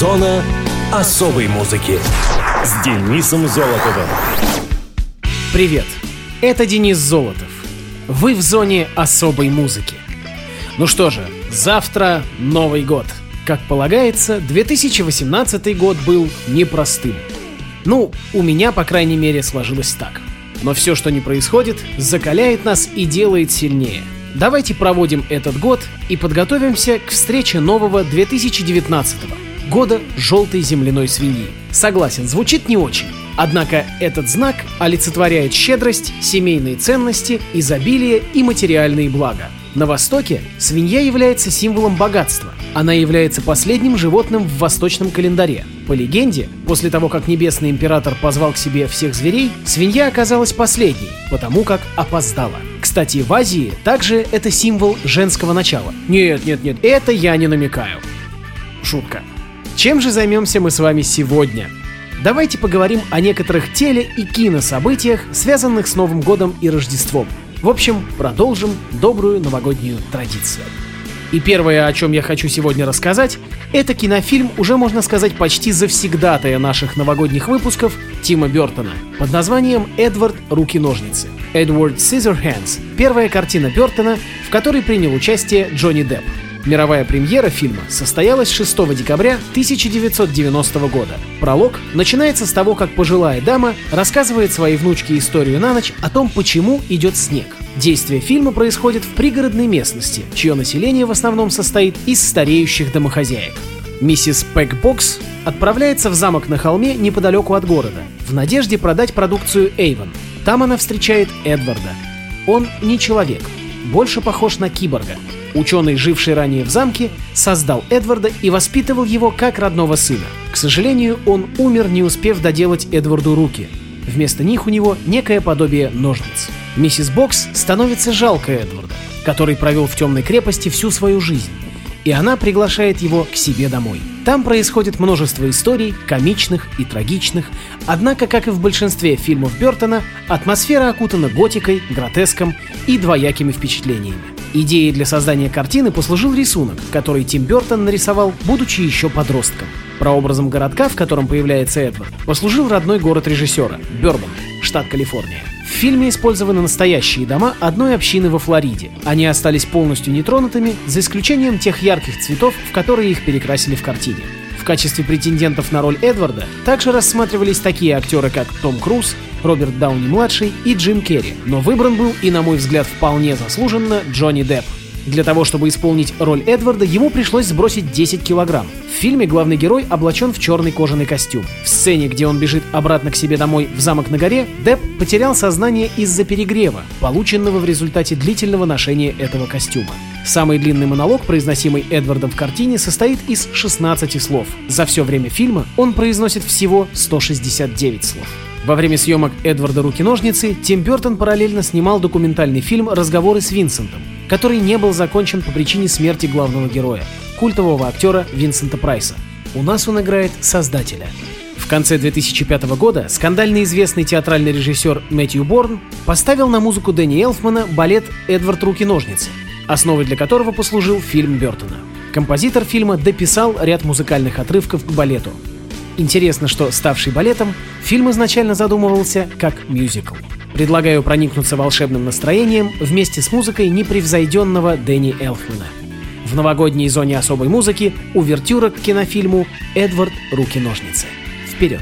Зона особой музыки с Денисом Золотовым. Привет, это Денис Золотов. Вы в зоне особой музыки. Ну что же, завтра Новый год. Как полагается, 2018 год был непростым. Ну, у меня, по крайней мере, сложилось так. Но все, что не происходит, закаляет нас и делает сильнее. Давайте проводим этот год и подготовимся к встрече нового 2019 года желтой земляной свиньи. Согласен, звучит не очень. Однако этот знак олицетворяет щедрость, семейные ценности, изобилие и материальные блага. На Востоке свинья является символом богатства. Она является последним животным в восточном календаре. По легенде, после того, как небесный император позвал к себе всех зверей, свинья оказалась последней, потому как опоздала. Кстати, в Азии также это символ женского начала. Нет, нет, нет, это я не намекаю. Шутка. Чем же займемся мы с вами сегодня? Давайте поговорим о некоторых теле- и кинособытиях, связанных с Новым годом и Рождеством. В общем, продолжим добрую новогоднюю традицию. И первое, о чем я хочу сегодня рассказать, это кинофильм, уже можно сказать, почти завсегдатая наших новогодних выпусков Тима Бертона под названием «Эдвард. Руки-ножницы». «Эдвард Scissorhands» — первая картина Бертона, в которой принял участие Джонни Депп. Мировая премьера фильма состоялась 6 декабря 1990 года. Пролог начинается с того, как пожилая дама рассказывает своей внучке историю на ночь о том, почему идет снег. Действие фильма происходит в пригородной местности, чье население в основном состоит из стареющих домохозяек. Миссис Пэкбокс отправляется в замок на холме неподалеку от города, в надежде продать продукцию Эйвен. Там она встречает Эдварда. Он не человек, больше похож на киборга. Ученый, живший ранее в замке, создал Эдварда и воспитывал его как родного сына. К сожалению, он умер, не успев доделать Эдварду руки. Вместо них у него некое подобие ножниц. Миссис Бокс становится жалко Эдварда, который провел в темной крепости всю свою жизнь и она приглашает его к себе домой. Там происходит множество историй, комичных и трагичных, однако, как и в большинстве фильмов Бертона, атмосфера окутана готикой, гротеском и двоякими впечатлениями. Идеей для создания картины послужил рисунок, который Тим Бертон нарисовал, будучи еще подростком. Прообразом городка, в котором появляется Эдвард, послужил родной город режиссера – Бёрбан, штат Калифорния. В фильме использованы настоящие дома одной общины во Флориде. Они остались полностью нетронутыми, за исключением тех ярких цветов, в которые их перекрасили в картине. В качестве претендентов на роль Эдварда также рассматривались такие актеры, как Том Круз, Роберт Дауни-младший и Джим Керри, но выбран был и, на мой взгляд, вполне заслуженно Джонни Депп. Для того, чтобы исполнить роль Эдварда, ему пришлось сбросить 10 килограмм. В фильме главный герой облачен в черный кожаный костюм. В сцене, где он бежит обратно к себе домой в замок на горе, Депп потерял сознание из-за перегрева, полученного в результате длительного ношения этого костюма. Самый длинный монолог, произносимый Эдвардом в картине, состоит из 16 слов. За все время фильма он произносит всего 169 слов. Во время съемок Эдварда «Руки-ножницы» Тим Бертон параллельно снимал документальный фильм «Разговоры с Винсентом», который не был закончен по причине смерти главного героя, культового актера Винсента Прайса. У нас он играет создателя. В конце 2005 года скандально известный театральный режиссер Мэтью Борн поставил на музыку Дэнни Элфмана балет «Эдвард. Руки-ножницы», основой для которого послужил фильм Бертона. Композитор фильма дописал ряд музыкальных отрывков к балету. Интересно, что ставший балетом, фильм изначально задумывался как мюзикл. Предлагаю проникнуться волшебным настроением вместе с музыкой непревзойденного Дэнни Элфмана. В новогодней зоне особой музыки увертюра к кинофильму «Эдвард. Руки-ножницы». Вперед!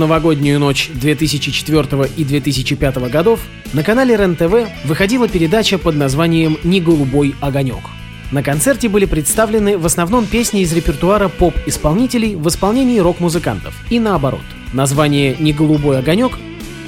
Новогоднюю ночь 2004 и 2005 годов на канале РЕН-ТВ выходила передача под названием «Не голубой огонек». На концерте были представлены в основном песни из репертуара поп-исполнителей в исполнении рок-музыкантов и наоборот. Название «Не голубой огонек»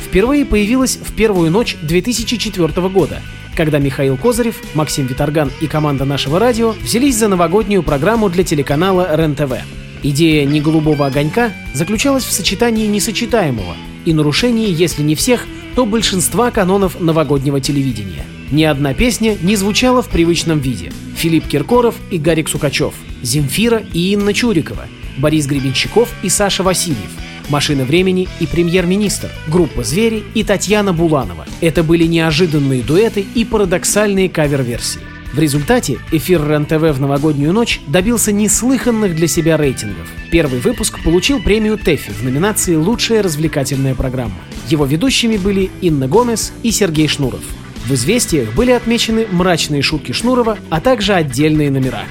впервые появилось в первую ночь 2004 года, когда Михаил Козырев, Максим Виторган и команда нашего радио взялись за новогоднюю программу для телеканала РЕН-ТВ. Идея «Не голубого огонька» заключалась в сочетании несочетаемого и нарушении, если не всех, то большинства канонов новогоднего телевидения. Ни одна песня не звучала в привычном виде. Филипп Киркоров и Гарик Сукачев, Земфира и Инна Чурикова, Борис Гребенщиков и Саша Васильев, «Машина времени» и «Премьер-министр», группа «Звери» и Татьяна Буланова. Это были неожиданные дуэты и парадоксальные кавер-версии. В результате эфир РЕН-ТВ в новогоднюю ночь добился неслыханных для себя рейтингов. Первый выпуск получил премию ТЭФИ в номинации «Лучшая развлекательная программа». Его ведущими были Инна Гомес и Сергей Шнуров. В «Известиях» были отмечены мрачные шутки Шнурова, а также отдельные номера.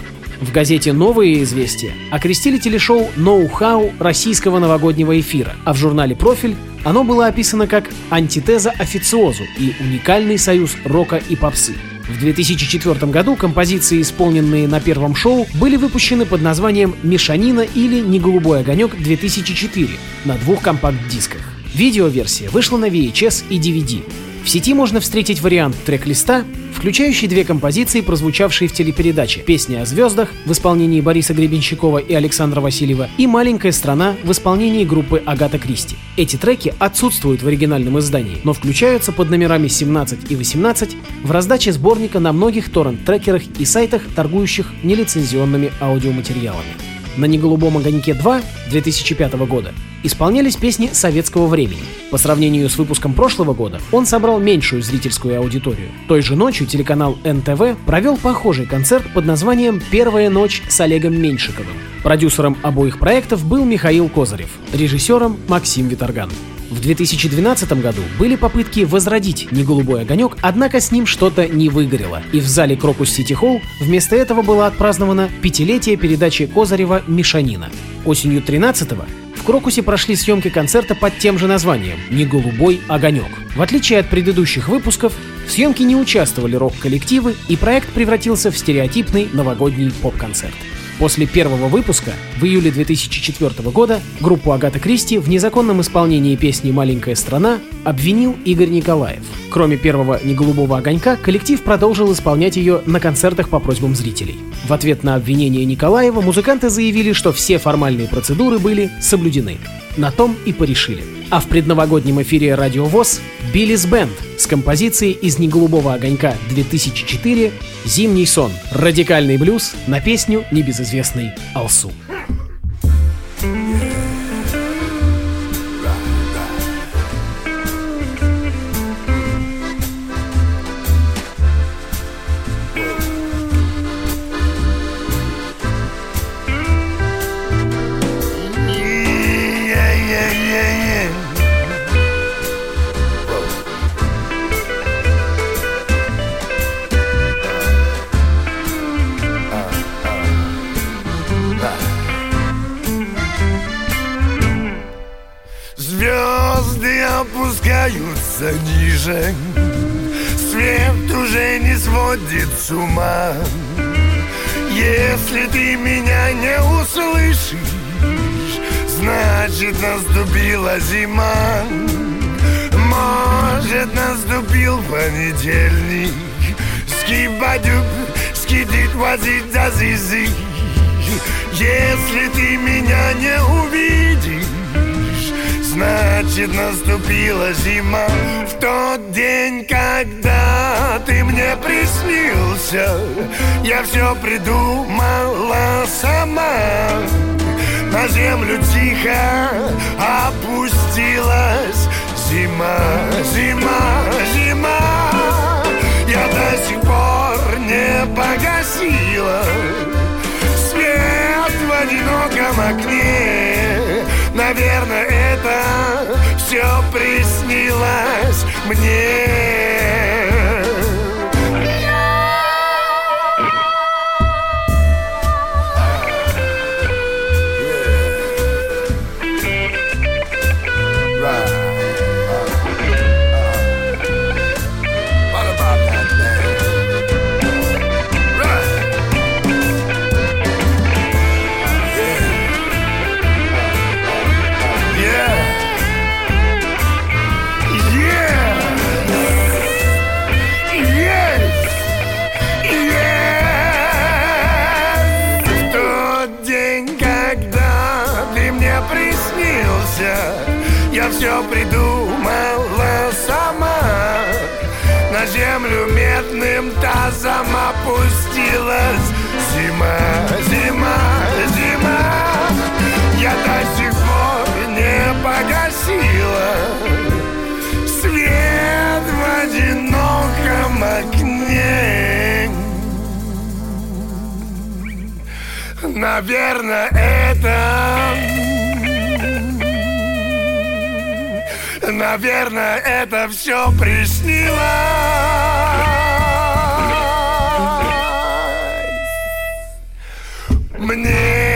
В газете «Новые известия» окрестили телешоу «Ноу-хау» российского новогоднего эфира, а в журнале «Профиль» оно было описано как «антитеза официозу» и «уникальный союз рока и попсы». В 2004 году композиции, исполненные на первом шоу, были выпущены под названием «Мешанина» или «Не голубой огонек 2004» на двух компакт-дисках. Видеоверсия вышла на VHS и DVD. В сети можно встретить вариант трек-листа, включающий две композиции, прозвучавшие в телепередаче «Песня о звездах» в исполнении Бориса Гребенщикова и Александра Васильева и «Маленькая страна» в исполнении группы Агата Кристи. Эти треки отсутствуют в оригинальном издании, но включаются под номерами 17 и 18 в раздаче сборника на многих торрент-трекерах и сайтах, торгующих нелицензионными аудиоматериалами. На «Неголубом огоньке 2» 2005 года исполнялись песни советского времени. По сравнению с выпуском прошлого года он собрал меньшую зрительскую аудиторию. Той же ночью телеканал НТВ провел похожий концерт под названием «Первая ночь с Олегом Меньшиковым». Продюсером обоих проектов был Михаил Козырев, режиссером Максим Виторган. В 2012 году были попытки возродить «Не огонек», однако с ним что-то не выгорело, и в зале Крокус Сити Холл вместо этого было отпраздновано пятилетие передачи Козырева «Мишанина». Осенью 13-го в Крокусе прошли съемки концерта под тем же названием «Не голубой огонек». В отличие от предыдущих выпусков, в съемке не участвовали рок-коллективы, и проект превратился в стереотипный новогодний поп-концерт. После первого выпуска, в июле 2004 года, группу Агата Кристи в незаконном исполнении песни «Маленькая страна» обвинил Игорь Николаев. Кроме первого «Неголубого огонька», коллектив продолжил исполнять ее на концертах по просьбам зрителей. В ответ на обвинение Николаева музыканты заявили, что все формальные процедуры были соблюдены. На том и порешили. А в предновогоднем эфире Радио ВОЗ Биллис Бенд с композицией из «Неголубого огонька» 2004 «Зимний сон» — радикальный блюз на песню небезызвестной «Алсу». Опускаются ниже. Свет уже не сводит с ума. Если ты меня не услышишь Значит наступила зима. Может наступил понедельник. Скибадюк, скидит возить за зизи. Если ты меня не увидишь Значит, наступила зима. В тот день, когда ты мне приснился Я все придумала сама. На землю тихо опустилась. Зима, зима, зима. Я до сих пор не погасила. Свет в одиноком окне Наверное, это все приснилось мне На землю медным тазом опустилась. Зима, зима, зима Я до сих пор не погасила. Свет в одиноком окне. Наверное, это Наверное, это все приснилось. Мне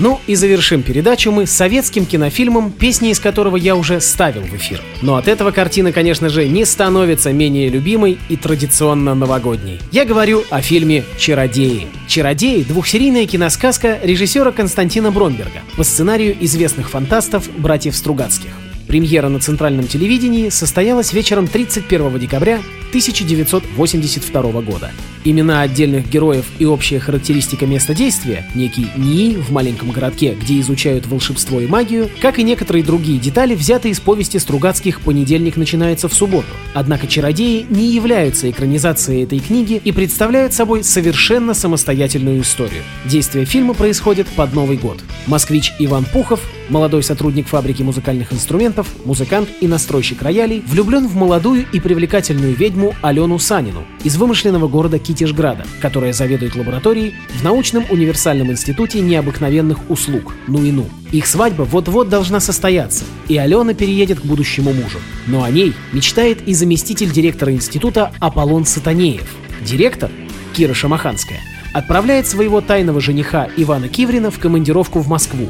Ну и завершим передачу мы советским кинофильмом, песни из которого я уже ставил в эфир. Но от этого картина, конечно же, не становится менее любимой и традиционно новогодней. Я говорю о фильме «Чародеи». «Чародеи» — двухсерийная киносказка режиссера Константина Бронберга по сценарию известных фантастов братьев Стругацких. Премьера на центральном телевидении состоялась вечером 31 декабря 1982 года. Имена отдельных героев и общая характеристика места действия, некий НИИ в маленьком городке, где изучают волшебство и магию, как и некоторые другие детали, взяты из повести Стругацких «Понедельник начинается в субботу». Однако «Чародеи» не являются экранизацией этой книги и представляют собой совершенно самостоятельную историю. Действие фильма происходит под Новый год. Москвич Иван Пухов, молодой сотрудник фабрики музыкальных инструментов, музыкант и настройщик роялей, влюблен в молодую и привлекательную ведьму Алену Санину из вымышленного города Китежграда, которая заведует лабораторией в научном универсальном институте необыкновенных услуг НУИНУ. Их свадьба вот-вот должна состояться, и Алена переедет к будущему мужу. Но о ней мечтает и заместитель директора института Аполлон Сатанеев. Директор, Кира Шамаханская, отправляет своего тайного жениха Ивана Киврина в командировку в Москву,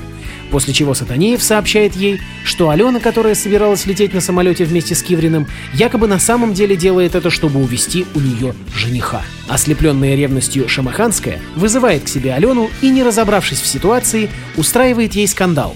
после чего Сатанеев сообщает ей, что Алена, которая собиралась лететь на самолете вместе с Кивриным, якобы на самом деле делает это, чтобы увести у нее жениха. Ослепленная ревностью Шамаханская вызывает к себе Алену и, не разобравшись в ситуации, устраивает ей скандал.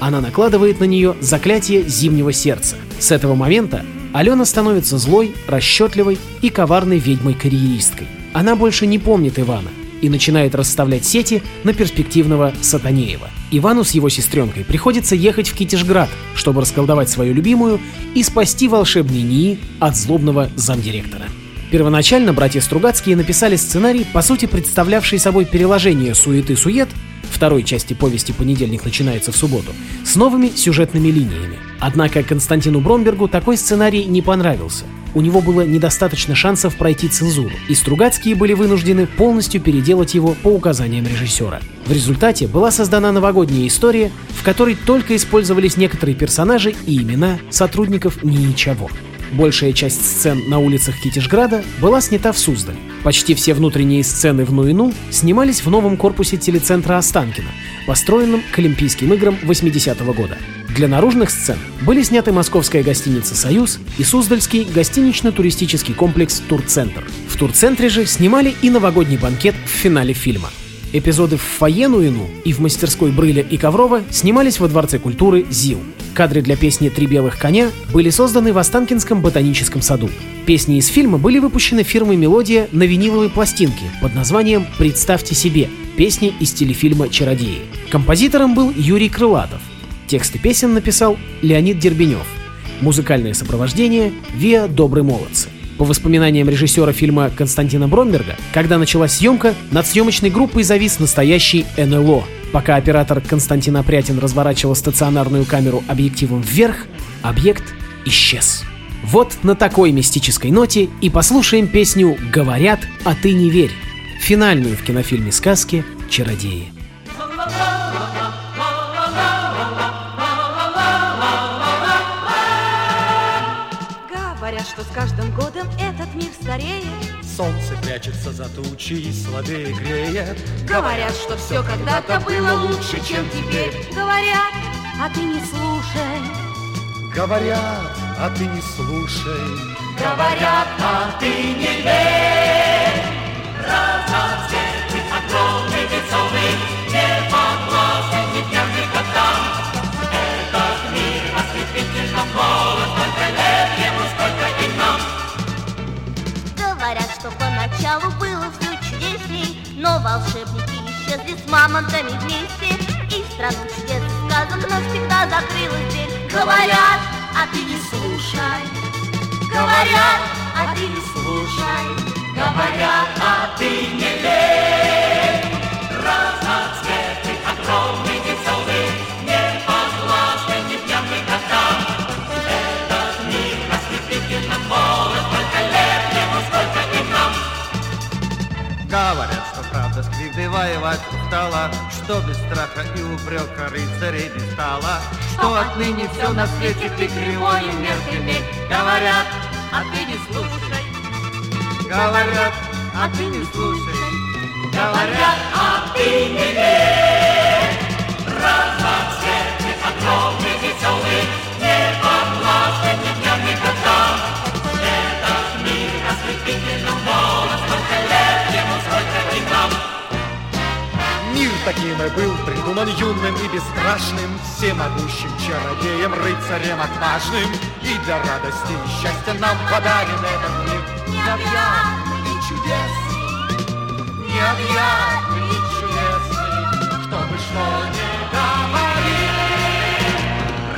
Она накладывает на нее заклятие зимнего сердца. С этого момента Алена становится злой, расчетливой и коварной ведьмой-карьеристкой. Она больше не помнит Ивана и начинает расставлять сети на перспективного Сатанеева. Ивану с его сестренкой приходится ехать в Китежград, чтобы расколдовать свою любимую и спасти волшебный НИИ от злобного замдиректора. Первоначально братья Стругацкие написали сценарий, по сути представлявший собой переложение «Суеты-сует» второй части повести «Понедельник начинается в субботу» с новыми сюжетными линиями. Однако Константину Бромбергу такой сценарий не понравился. У него было недостаточно шансов пройти цензуру, и Стругацкие были вынуждены полностью переделать его по указаниям режиссера. В результате была создана новогодняя история, в которой только использовались некоторые персонажи и имена сотрудников ничего. Большая часть сцен на улицах Китежграда была снята в Суздале. Почти все внутренние сцены в Нуину снимались в новом корпусе телецентра Останкино, построенном к Олимпийским играм 80-го года. Для наружных сцен были сняты московская гостиница «Союз» и Суздальский гостинично-туристический комплекс «Турцентр». В Турцентре же снимали и новогодний банкет в финале фильма. Эпизоды в фойе Нуину и в мастерской Брыля и Коврова снимались во Дворце культуры ЗИЛ. Кадры для песни «Три белых коня» были созданы в Останкинском ботаническом саду. Песни из фильма были выпущены фирмой «Мелодия» на виниловой пластинке под названием «Представьте себе» — песни из телефильма «Чародеи». Композитором был Юрий Крылатов. Тексты песен написал Леонид Дербенев. Музыкальное сопровождение — Виа «Добрые молодцы». По воспоминаниям режиссера фильма Константина Бромберга, когда началась съемка, над съемочной группой завис настоящий НЛО. Пока оператор Константин Опрятин разворачивал стационарную камеру объективом вверх, объект исчез. Вот на такой мистической ноте и послушаем песню «Говорят, а ты не верь», финальную в кинофильме сказки «Чародеи». Этот мир стареет Солнце прячется за тучи и слабее греет. Говорят, что все когда-то было лучше, чем теперь. Говорят, а ты не слушай. Говорят, а ты не слушай. Говорят, а ты не верь. Говорят, что по ночам Поначалу было все чудесней Но волшебники исчезли с мамонтами вместе. И страна чудес сказок навсегда закрылась дверь. Говорят, а ты не слушай. Говорят, а ты не слушай. Говорят, а ты не лей воевать устала, Что без страха и упрека рыцарей не стало, Что отныне все на свете ты кривою мерками. Говорят, а ты не слушай. Говорят, а ты не слушай. Говорят, а ты не верь. Разноцветный, огромный, веселый, Неподвластный ни Мир таким и был придуман юным и бесстрашным, Всемогущим чародеем, рыцарем отважным. И для радости и счастья нам подарен этот мир. Необъятный и чудесный, необъятный и чудесный, Кто бы что ни говорил.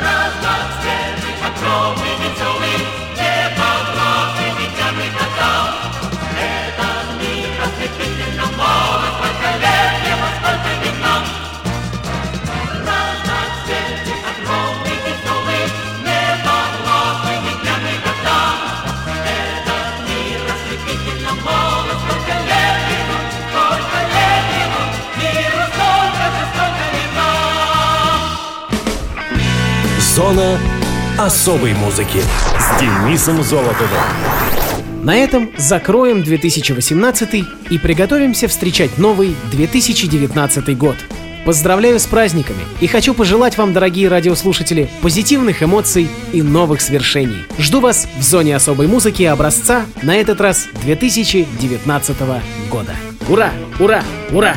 Разноцветный, огромный, веселый, Зона особой музыки с Денисом Золотовым. На этом закроем 2018 и приготовимся встречать новый 2019 год. Поздравляю с праздниками и хочу пожелать вам, дорогие радиослушатели, позитивных эмоций и новых свершений. Жду вас в зоне особой музыки образца на этот раз 2019 года. Ура! Ура! Ура!